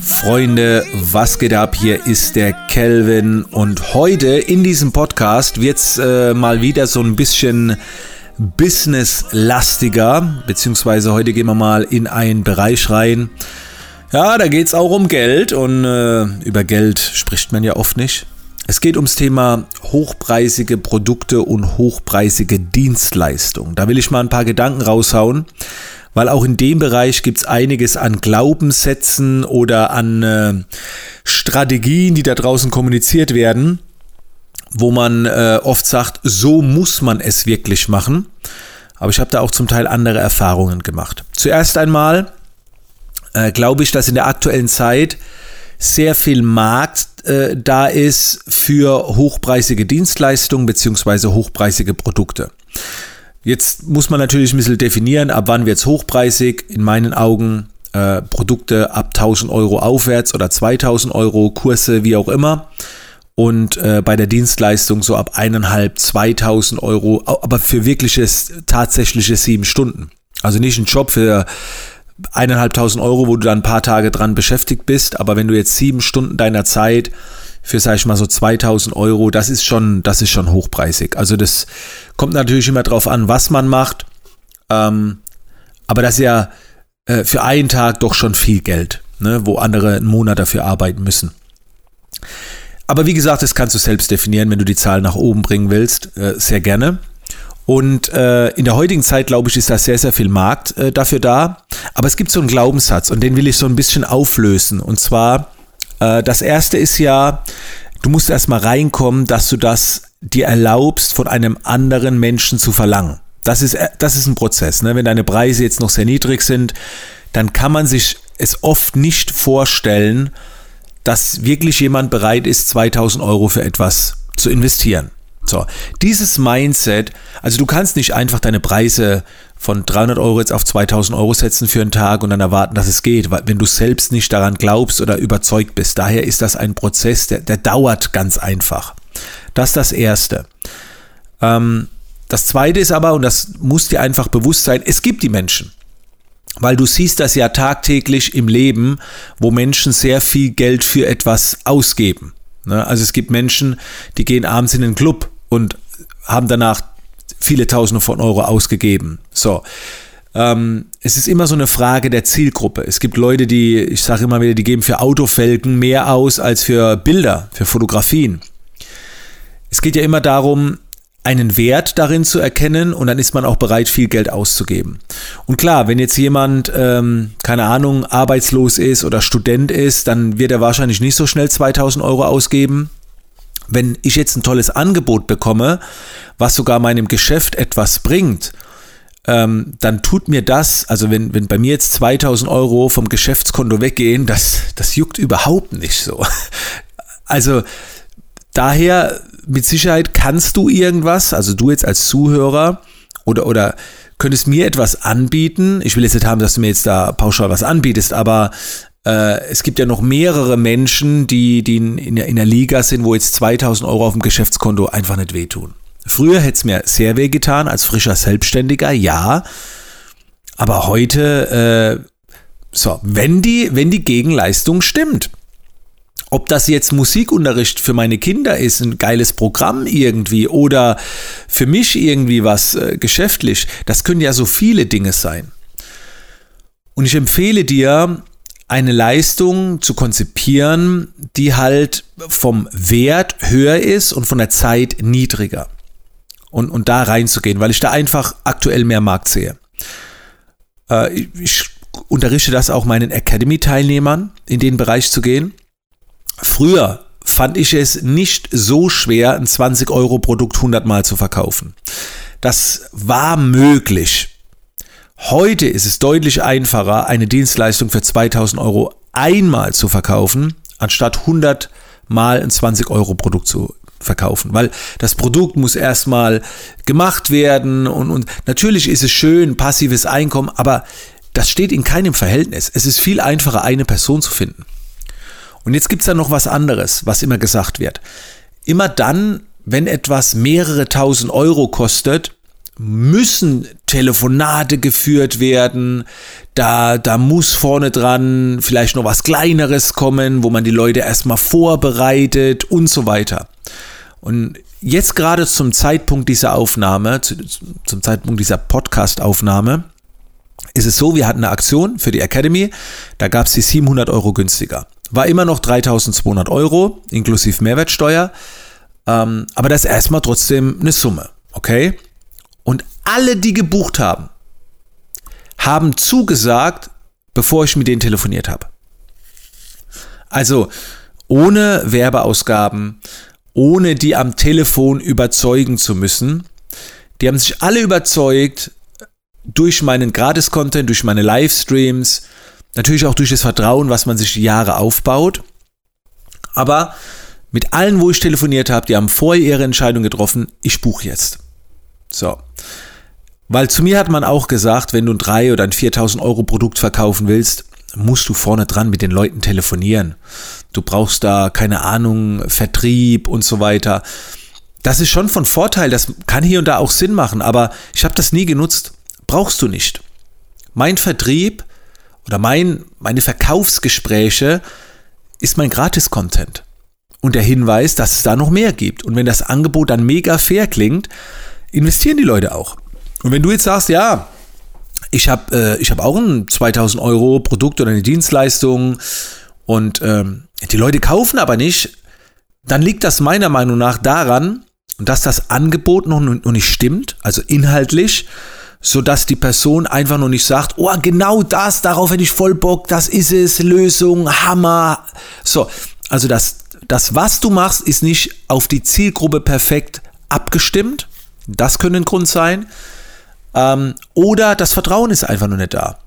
Freunde, was geht ab? Hier ist der Kelvin und heute in diesem Podcast wird es äh, mal wieder so ein bisschen businesslastiger, beziehungsweise heute gehen wir mal in einen Bereich rein. Ja, da geht es auch um Geld und äh, über Geld spricht man ja oft nicht. Es geht ums Thema hochpreisige Produkte und hochpreisige Dienstleistungen. Da will ich mal ein paar Gedanken raushauen weil auch in dem Bereich gibt es einiges an Glaubenssätzen oder an äh, Strategien, die da draußen kommuniziert werden, wo man äh, oft sagt, so muss man es wirklich machen. Aber ich habe da auch zum Teil andere Erfahrungen gemacht. Zuerst einmal äh, glaube ich, dass in der aktuellen Zeit sehr viel Markt äh, da ist für hochpreisige Dienstleistungen bzw. hochpreisige Produkte. Jetzt muss man natürlich ein bisschen definieren, ab wann wird es hochpreisig. In meinen Augen äh, Produkte ab 1000 Euro aufwärts oder 2000 Euro, Kurse, wie auch immer. Und äh, bei der Dienstleistung so ab 1,5, 2000 Euro, aber für wirkliches, tatsächliches sieben Stunden. Also nicht ein Job für eineinhalbtausend Euro, wo du dann ein paar Tage dran beschäftigt bist, aber wenn du jetzt sieben Stunden deiner Zeit für, sag ich mal, so 2000 Euro, das ist schon, das ist schon hochpreisig. Also das kommt natürlich immer drauf an, was man macht. Ähm, aber das ist ja äh, für einen Tag doch schon viel Geld, ne, wo andere einen Monat dafür arbeiten müssen. Aber wie gesagt, das kannst du selbst definieren, wenn du die Zahl nach oben bringen willst, äh, sehr gerne. Und äh, in der heutigen Zeit, glaube ich, ist da sehr, sehr viel Markt äh, dafür da. Aber es gibt so einen Glaubenssatz und den will ich so ein bisschen auflösen. Und zwar, äh, das erste ist ja, du musst erstmal reinkommen, dass du das dir erlaubst, von einem anderen Menschen zu verlangen. Das ist, äh, das ist ein Prozess. Ne? Wenn deine Preise jetzt noch sehr niedrig sind, dann kann man sich es oft nicht vorstellen, dass wirklich jemand bereit ist, 2000 Euro für etwas zu investieren. So, dieses Mindset, also du kannst nicht einfach deine Preise von 300 Euro jetzt auf 2000 Euro setzen für einen Tag und dann erwarten, dass es geht, weil wenn du selbst nicht daran glaubst oder überzeugt bist. Daher ist das ein Prozess, der, der dauert ganz einfach. Das ist das Erste. Ähm, das Zweite ist aber, und das muss dir einfach bewusst sein, es gibt die Menschen. Weil du siehst das ja tagtäglich im Leben, wo Menschen sehr viel Geld für etwas ausgeben. Ne? Also es gibt Menschen, die gehen abends in den Club und haben danach viele Tausende von Euro ausgegeben. So. Ähm, es ist immer so eine Frage der Zielgruppe. Es gibt Leute, die, ich sage immer wieder, die geben für Autofelgen mehr aus als für Bilder, für Fotografien. Es geht ja immer darum, einen Wert darin zu erkennen und dann ist man auch bereit, viel Geld auszugeben. Und klar, wenn jetzt jemand, ähm, keine Ahnung, arbeitslos ist oder Student ist, dann wird er wahrscheinlich nicht so schnell 2000 Euro ausgeben wenn ich jetzt ein tolles Angebot bekomme, was sogar meinem Geschäft etwas bringt, ähm, dann tut mir das, also wenn, wenn bei mir jetzt 2000 Euro vom Geschäftskonto weggehen, das, das juckt überhaupt nicht so. Also daher mit Sicherheit kannst du irgendwas, also du jetzt als Zuhörer oder, oder könntest mir etwas anbieten. Ich will jetzt nicht haben, dass du mir jetzt da pauschal was anbietest, aber äh, es gibt ja noch mehrere Menschen, die, die in, in, in der Liga sind, wo jetzt 2000 Euro auf dem Geschäftskonto einfach nicht wehtun. Früher hätte es mir sehr weh getan, als frischer Selbstständiger, ja. Aber heute, äh, so, wenn die, wenn die Gegenleistung stimmt. Ob das jetzt Musikunterricht für meine Kinder ist, ein geiles Programm irgendwie oder für mich irgendwie was äh, geschäftlich, das können ja so viele Dinge sein. Und ich empfehle dir, eine Leistung zu konzipieren, die halt vom Wert höher ist und von der Zeit niedriger. Und, und da reinzugehen, weil ich da einfach aktuell mehr Markt sehe. Äh, ich unterrichte das auch meinen Academy-Teilnehmern, in den Bereich zu gehen. Früher fand ich es nicht so schwer, ein 20-Euro-Produkt 100 Mal zu verkaufen. Das war möglich. Heute ist es deutlich einfacher, eine Dienstleistung für 2000 Euro einmal zu verkaufen, anstatt 100 mal ein 20 Euro Produkt zu verkaufen, weil das Produkt muss erstmal gemacht werden und, und natürlich ist es schön, passives Einkommen, aber das steht in keinem Verhältnis. Es ist viel einfacher, eine Person zu finden. Und jetzt gibt es da noch was anderes, was immer gesagt wird. Immer dann, wenn etwas mehrere tausend Euro kostet, müssen Telefonate geführt werden, da, da muss vorne dran vielleicht noch was Kleineres kommen, wo man die Leute erstmal vorbereitet und so weiter. Und jetzt gerade zum Zeitpunkt dieser Aufnahme, zum Zeitpunkt dieser Podcast-Aufnahme, ist es so, wir hatten eine Aktion für die Academy, da gab es die 700 Euro günstiger. War immer noch 3200 Euro, inklusive Mehrwertsteuer, ähm, aber das ist erstmal trotzdem eine Summe, okay? Und alle, die gebucht haben, haben zugesagt, bevor ich mit denen telefoniert habe. Also ohne Werbeausgaben, ohne die am Telefon überzeugen zu müssen. Die haben sich alle überzeugt durch meinen Gratis-Content, durch meine Livestreams, natürlich auch durch das Vertrauen, was man sich die Jahre aufbaut. Aber mit allen, wo ich telefoniert habe, die haben vorher ihre Entscheidung getroffen, ich buche jetzt. So. Weil zu mir hat man auch gesagt, wenn du ein 3 oder ein 4000 Euro Produkt verkaufen willst, musst du vorne dran mit den Leuten telefonieren. Du brauchst da, keine Ahnung, Vertrieb und so weiter. Das ist schon von Vorteil, das kann hier und da auch Sinn machen, aber ich habe das nie genutzt. Brauchst du nicht. Mein Vertrieb oder mein, meine Verkaufsgespräche ist mein Gratis-Content. Und der Hinweis, dass es da noch mehr gibt. Und wenn das Angebot dann mega fair klingt, investieren die Leute auch. Und wenn du jetzt sagst, ja, ich habe äh, hab auch ein 2000 Euro Produkt oder eine Dienstleistung und ähm, die Leute kaufen aber nicht, dann liegt das meiner Meinung nach daran, dass das Angebot noch, noch nicht stimmt, also inhaltlich, sodass die Person einfach noch nicht sagt, oh, genau das, darauf hätte ich voll Bock, das ist es, Lösung, Hammer. So, also das, das, was du machst, ist nicht auf die Zielgruppe perfekt abgestimmt. Das könnte ein Grund sein. Ähm, oder das Vertrauen ist einfach noch nicht da.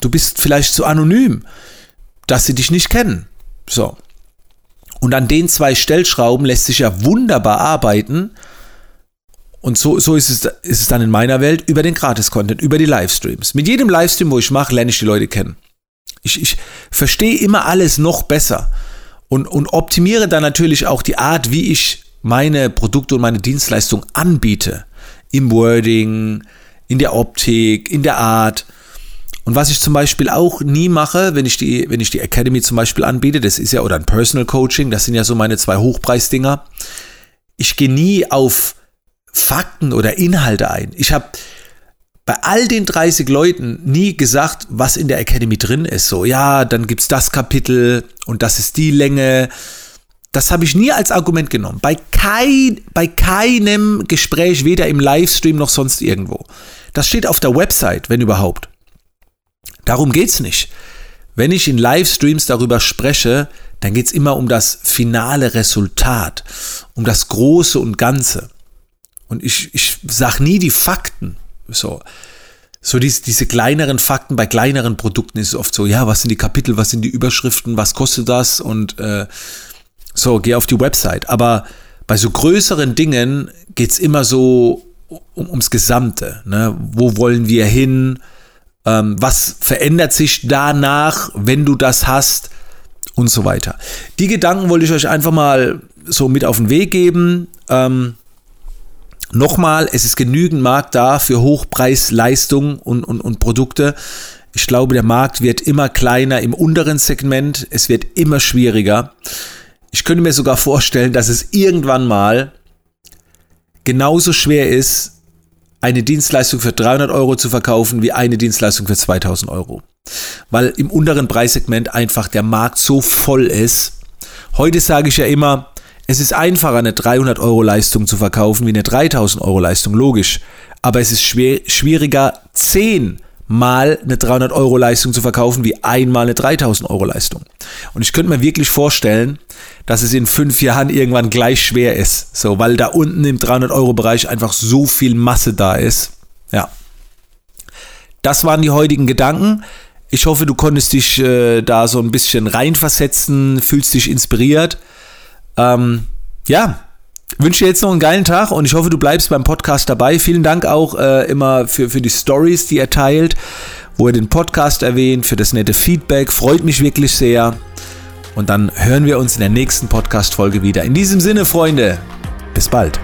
Du bist vielleicht zu anonym, dass sie dich nicht kennen. So. Und an den zwei Stellschrauben lässt sich ja wunderbar arbeiten. Und so, so ist, es, ist es dann in meiner Welt über den Gratis-Content, über die Livestreams. Mit jedem Livestream, wo ich mache, lerne ich die Leute kennen. Ich, ich verstehe immer alles noch besser und, und optimiere dann natürlich auch die Art, wie ich meine Produkte und meine Dienstleistung anbiete. Im Wording, in der Optik, in der Art. Und was ich zum Beispiel auch nie mache, wenn ich die, wenn ich die Academy zum Beispiel anbiete, das ist ja, oder ein Personal Coaching, das sind ja so meine zwei Hochpreisdinger. Ich gehe nie auf Fakten oder Inhalte ein. Ich habe bei all den 30 Leuten nie gesagt, was in der Academy drin ist. So, ja, dann gibt es das Kapitel und das ist die Länge das habe ich nie als Argument genommen. Bei, kein, bei keinem Gespräch, weder im Livestream noch sonst irgendwo. Das steht auf der Website, wenn überhaupt. Darum geht es nicht. Wenn ich in Livestreams darüber spreche, dann geht es immer um das finale Resultat, um das Große und Ganze. Und ich, ich sage nie die Fakten. So, so diese, diese kleineren Fakten bei kleineren Produkten ist es oft so, ja, was sind die Kapitel, was sind die Überschriften, was kostet das und äh, so, geh auf die Website. Aber bei so größeren Dingen geht es immer so um, ums Gesamte. Ne? Wo wollen wir hin? Ähm, was verändert sich danach, wenn du das hast? Und so weiter. Die Gedanken wollte ich euch einfach mal so mit auf den Weg geben. Ähm, Nochmal, es ist genügend Markt da für Hochpreisleistungen und, und, und Produkte. Ich glaube, der Markt wird immer kleiner im unteren Segment. Es wird immer schwieriger. Ich könnte mir sogar vorstellen, dass es irgendwann mal genauso schwer ist, eine Dienstleistung für 300 Euro zu verkaufen wie eine Dienstleistung für 2000 Euro. Weil im unteren Preissegment einfach der Markt so voll ist. Heute sage ich ja immer, es ist einfacher, eine 300 Euro Leistung zu verkaufen wie eine 3000 Euro Leistung, logisch. Aber es ist schwer, schwieriger, 10 mal eine 300 Euro Leistung zu verkaufen wie einmal eine 3000 Euro Leistung. Und ich könnte mir wirklich vorstellen, dass es in fünf Jahren irgendwann gleich schwer ist. So, weil da unten im 300 Euro Bereich einfach so viel Masse da ist. Ja. Das waren die heutigen Gedanken. Ich hoffe, du konntest dich äh, da so ein bisschen reinversetzen, fühlst dich inspiriert. Ähm, ja, wünsche dir jetzt noch einen geilen Tag und ich hoffe, du bleibst beim Podcast dabei. Vielen Dank auch äh, immer für, für die Stories, die er teilt, wo er den Podcast erwähnt, für das nette Feedback. Freut mich wirklich sehr. Und dann hören wir uns in der nächsten Podcast-Folge wieder. In diesem Sinne, Freunde, bis bald.